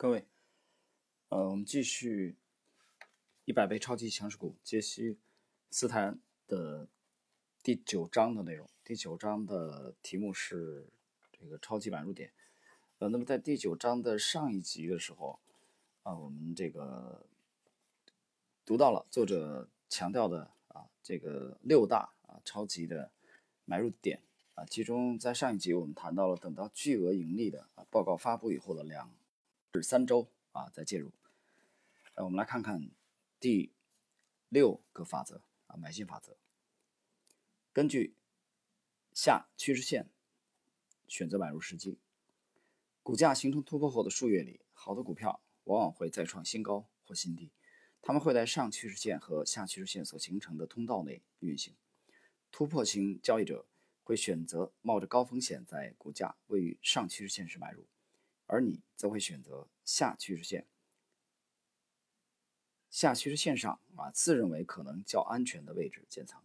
各位，呃，我们继续一百倍超级强势股解析斯坦的第九章的内容。第九章的题目是这个超级买入点。呃，那么在第九章的上一集的时候，啊，我们这个读到了作者强调的啊，这个六大啊超级的买入点啊，其中在上一集我们谈到了，等到巨额盈利的啊报告发布以后的两。是三周啊，再介入。呃，我们来看看第六个法则啊，买进法则。根据下趋势线选择买入时机。股价形成突破后的数月里，好的股票往往会再创新高或新低，他们会在上趋势线和下趋势线所形成的通道内运行。突破型交易者会选择冒着高风险在股价位于上趋势线时买入。而你则会选择下趋势线，下趋势线上啊，自认为可能较安全的位置建仓。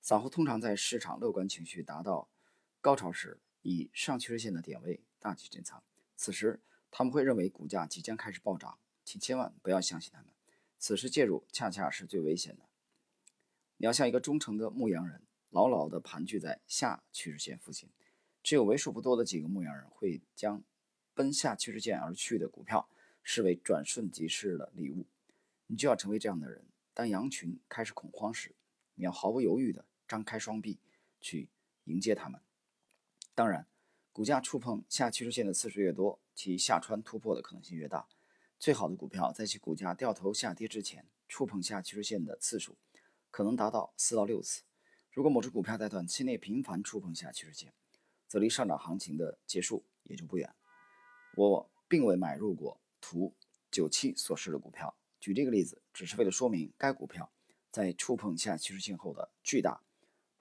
散户通常在市场乐观情绪达到高潮时，以上趋势线的点位大举建仓。此时他们会认为股价即将开始暴涨，请千万不要相信他们。此时介入恰恰是最危险的。你要像一个忠诚的牧羊人，牢牢地盘踞在下趋势线附近。只有为数不多的几个牧羊人会将。奔下趋势线而去的股票视为转瞬即逝的礼物，你就要成为这样的人。当羊群开始恐慌时，你要毫不犹豫地张开双臂去迎接他们。当然，股价触碰下趋势线的次数越多，其下穿突破的可能性越大。最好的股票在其股价掉头下跌之前触碰下趋势线的次数可能达到四到六次。如果某只股票在短期内频繁触碰下趋势线，则离上涨行情的结束也就不远。我并未买入过图九七所示的股票。举这个例子，只是为了说明该股票在触碰下趋势线后的巨大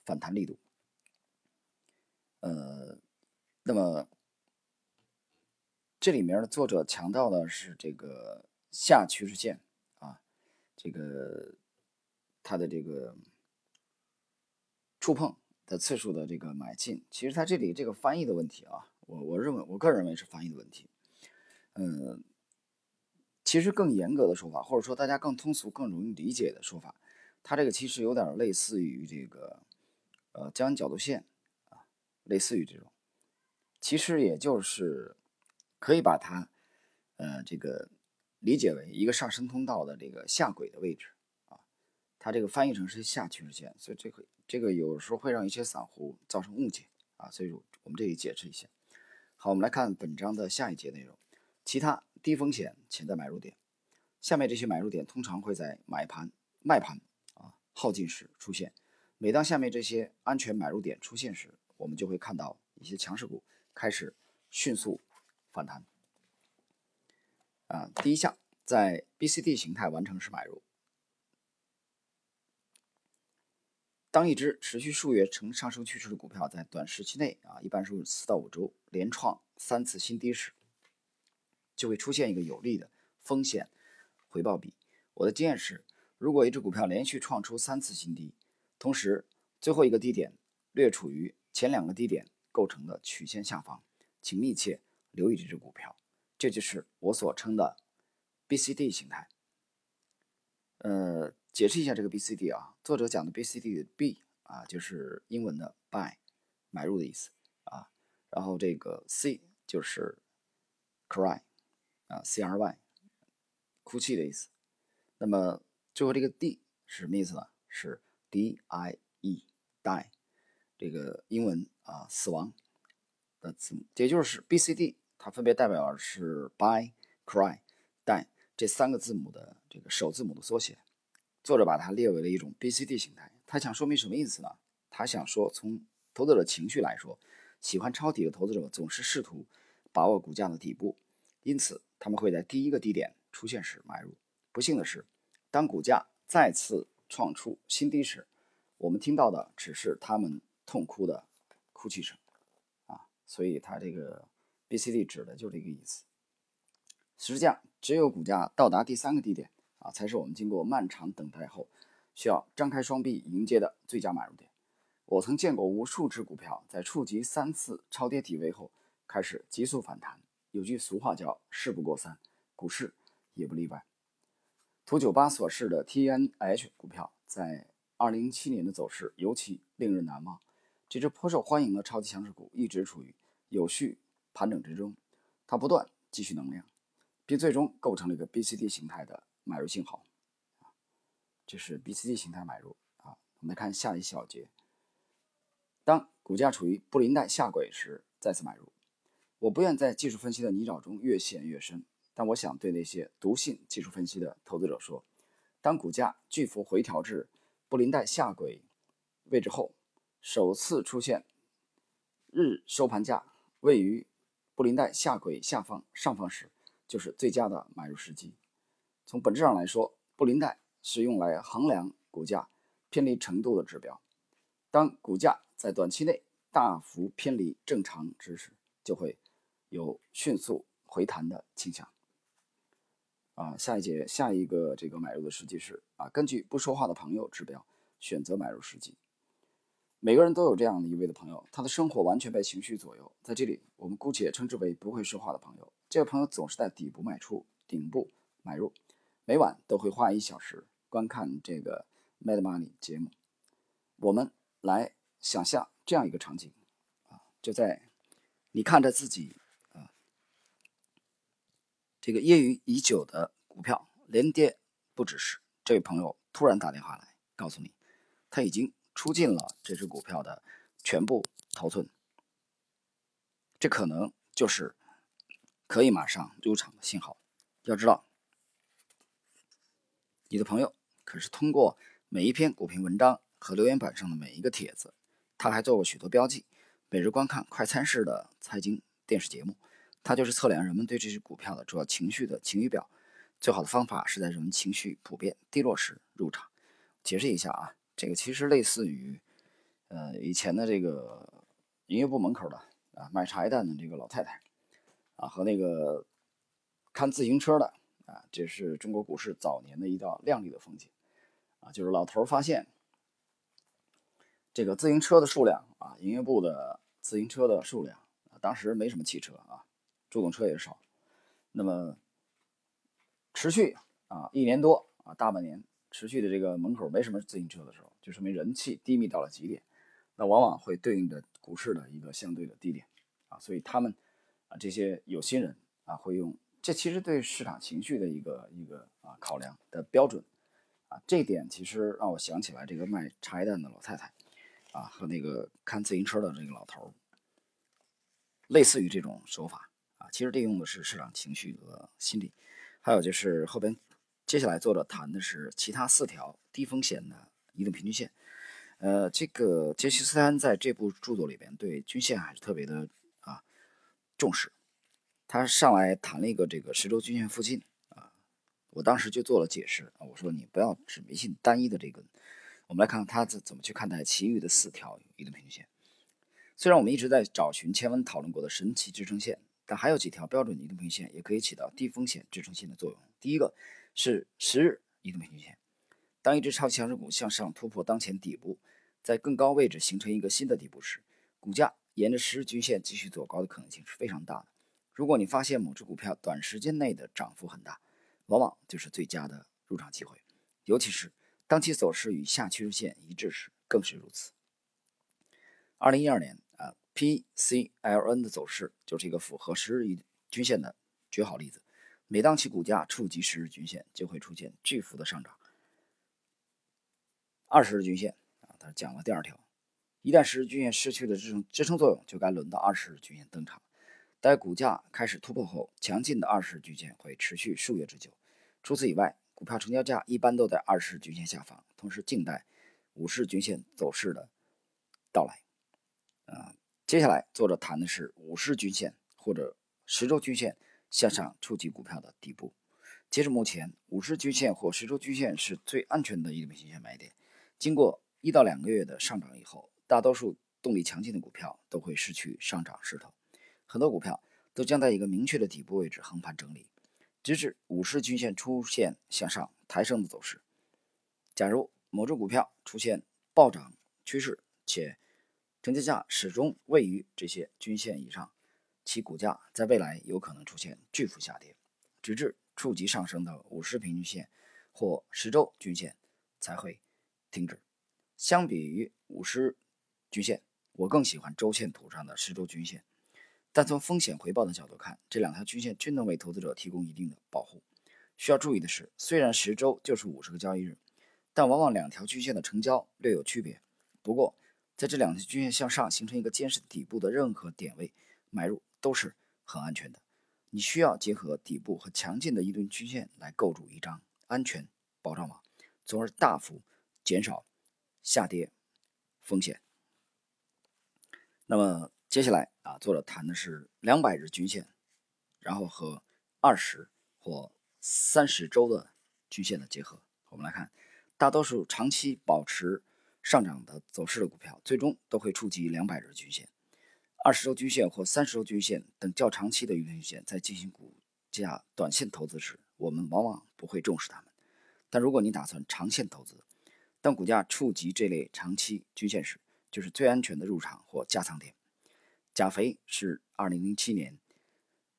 反弹力度。呃，那么这里面的作者强调的是这个下趋势线啊，这个它的这个触碰的次数的这个买进。其实它这里这个翻译的问题啊。我我认为，我个人认为是翻译的问题。嗯，其实更严格的说法，或者说大家更通俗、更容易理解的说法，它这个其实有点类似于这个呃江角度线啊，类似于这种。其实也就是可以把它呃这个理解为一个上升通道的这个下轨的位置啊。它这个翻译成是下趋势线，所以这个这个有时候会让一些散户造成误解啊。所以我们这里解释一下。好，我们来看本章的下一节内容。其他低风险潜在买入点，下面这些买入点通常会在买盘、卖盘啊耗尽时出现。每当下面这些安全买入点出现时，我们就会看到一些强势股开始迅速反弹。啊，第一项在 B、C、D 形态完成时买入。当一只持续数月呈上升趋势的股票在短时期内啊，一般是四到五周连创三次新低时，就会出现一个有利的风险回报比。我的经验是，如果一只股票连续创出三次新低，同时最后一个低点略处于前两个低点构成的曲线下方，请密切留意这只股票。这就是我所称的 BCD 形态。呃。解释一下这个 B C D 啊，作者讲的 B C D 的 B 啊，就是英文的 buy 买入的意思啊，然后这个 C 就是 cry 啊 C R Y 哭泣的意思，那么最后这个 D 是什么意思呢？是 D I E die 这个英文啊死亡的字母，也就是 B C D 它分别代表是 by cry die 这三个字母的这个首字母的缩写。作者把它列为了一种 B C D 形态，他想说明什么意思呢？他想说，从投资者情绪来说，喜欢抄底的投资者总是试图把握股价的底部，因此他们会在第一个低点出现时买入。不幸的是，当股价再次创出新低时，我们听到的只是他们痛哭的哭泣声啊！所以它这个 B C D 指的就是这个意思。实际上，只有股价到达第三个低点。啊，才是我们经过漫长等待后需要张开双臂迎接的最佳买入点。我曾见过无数只股票在触及三次超跌底位后开始急速反弹。有句俗话叫“事不过三”，股市也不例外。图九八所示的 TNH 股票在二零一七年的走势尤其令人难忘。这只颇受欢迎的超级强势股一直处于有序盘整之中，它不断积蓄能量，并最终构成了一个 BCD 形态的买入信号。这是 BCD 形态买入啊。我们来看下一小节：当股价处于布林带下轨时，再次买入。我不愿在技术分析的泥沼中越陷越深，但我想对那些笃信技术分析的投资者说：当股价巨幅回调至布林带下轨位置后，首次出现日收盘价位于布林带下轨下方上方时，就是最佳的买入时机。从本质上来说，布林带是用来衡量股价偏离程度的指标。当股价在短期内大幅偏离正常值时，就会有迅速回弹的倾向。啊，下一节下一个这个买入的时机是啊，根据不说话的朋友指标选择买入时机。每个人都有这样的一位的朋友，他的生活完全被情绪左右。在这里，我们姑且称之为不会说话的朋友。这位朋友总是在底部卖出，顶部买入，每晚都会花一小时观看这个 Mad Money 节目。我们来想象这样一个场景啊，就在你看着自己这个业余已久的股票连跌不止时，这位朋友突然打电话来，告诉你他已经。出尽了这只股票的全部头寸，这可能就是可以马上入场的信号。要知道，你的朋友可是通过每一篇股评文章和留言板上的每一个帖子，他还做过许多标记。每日观看快餐式的财经电视节目，它就是测量人们对这只股票的主要情绪的晴雨表。最好的方法是在人们情绪普遍低落时入场。解释一下啊。这个其实类似于，呃，以前的这个营业部门口的啊卖茶叶蛋的这个老太太，啊和那个看自行车的啊，这是中国股市早年的一道亮丽的风景，啊，就是老头发现这个自行车的数量啊，营业部的自行车的数量，当时没什么汽车啊，助动车也少，那么持续啊一年多啊大半年。持续的这个门口没什么自行车的时候，就说明人气低迷到了极点，那往往会对应着股市的一个相对的低点啊，所以他们啊这些有心人啊会用这其实对市场情绪的一个一个啊考量的标准啊，这点其实让我想起来这个卖茶叶蛋的老太太啊和那个看自行车的这个老头类似于这种手法，其实利用的是市场情绪和心理，还有就是后边。接下来，作者谈的是其他四条低风险的移动平均线。呃，这个杰西斯坦在这部著作里边对均线还是特别的啊重视。他上来谈了一个这个十周均线附近啊，我当时就做了解释啊，我说你不要只迷信单一的这个。我们来看看他怎怎么去看待其余的四条移动平均线。虽然我们一直在找寻前文讨论过的神奇支撑线，但还有几条标准移动平均线也可以起到低风险支撑线的作用。第一个。是十日移动平均线。当一只超强势股向上突破当前底部，在更高位置形成一个新的底部时，股价沿着十日均线继续走高的可能性是非常大的。如果你发现某只股票短时间内的涨幅很大，往往就是最佳的入场机会，尤其是当其走势与下趋势线一致时，更是如此。二零一二年啊，PCLN 的走势就是一个符合十日均线的绝好例子。每当其股价触及十日均线，就会出现巨幅的上涨。二十日均线啊，他讲了第二条，一旦十日均线失去了支撑支撑作用，就该轮到二十日均线登场。待股价开始突破后，强劲的二十日均线会持续数月之久。除此以外，股票成交价一般都在二十日均线下方，同时静待五十日均线走势的到来。啊，接下来作者谈的是五十均线或者十周均线。向上触及股票的底部。截至目前，五十均线或十周均线是最安全的移动平均线买点。经过一到两个月的上涨以后，大多数动力强劲的股票都会失去上涨势头，很多股票都将在一个明确的底部位置横盘整理，直至五十均线出现向上抬升的走势。假如某只股票出现暴涨趋势，且成交价始终位于这些均线以上，其股价在未来有可能出现巨幅下跌，直至触及上升的五十平均线或十周均线才会停止。相比于五十均线，我更喜欢周线图上的十周均线。但从风险回报的角度看，这两条均线均能为投资者提供一定的保护。需要注意的是，虽然十周就是五十个交易日，但往往两条均线的成交略有区别。不过，在这两条均线向上形成一个坚实底部的任何点位买入都是很安全的。你需要结合底部和强劲的一根均线来构筑一张安全保障网，从而大幅减少下跌风险。那么，接下来啊，作者谈的是两百日均线，然后和二十或三十周的均线的结合。我们来看，大多数长期保持上涨的走势的股票，最终都会触及两百日均线、二十周均线或三十周均线等较长期的运动均线。在进行股价短线投资时，我们往往不会重视它们。但如果你打算长线投资，当股价触及这类长期均线时，就是最安全的入场或加仓点。钾肥是2007年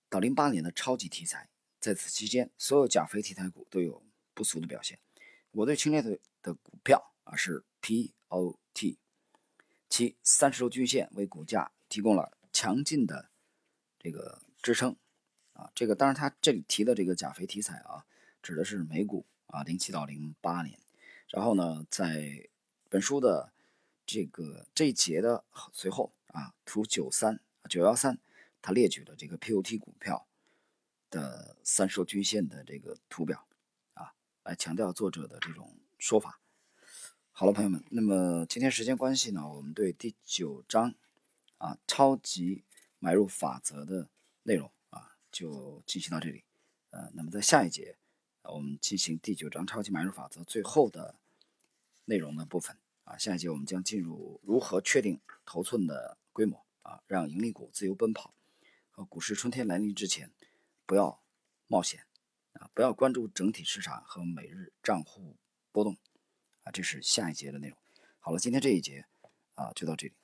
到08年的超级题材，在此期间，所有钾肥题材股都有不俗的表现。我对青猎队的股票啊是 POT，其三十周均线为股价提供了强劲的这个支撑啊。这个当然，他这里提的这个钾肥题材啊，指的是美股啊，07到08年。然后呢，在本书的这个这一节的随后。啊，图九三九幺三，它列举了这个 POT 股票的三十周均线的这个图表啊，来强调作者的这种说法。好了，朋友们，那么今天时间关系呢，我们对第九章啊超级买入法则的内容啊就进行到这里。呃，那么在下一节，我们进行第九章超级买入法则最后的内容的部分啊，下一节我们将进入如何确定头寸的。规模啊，让盈利股自由奔跑，和股市春天来临之前，不要冒险啊，不要关注整体市场和每日账户波动啊，这是下一节的内容。好了，今天这一节啊就到这里。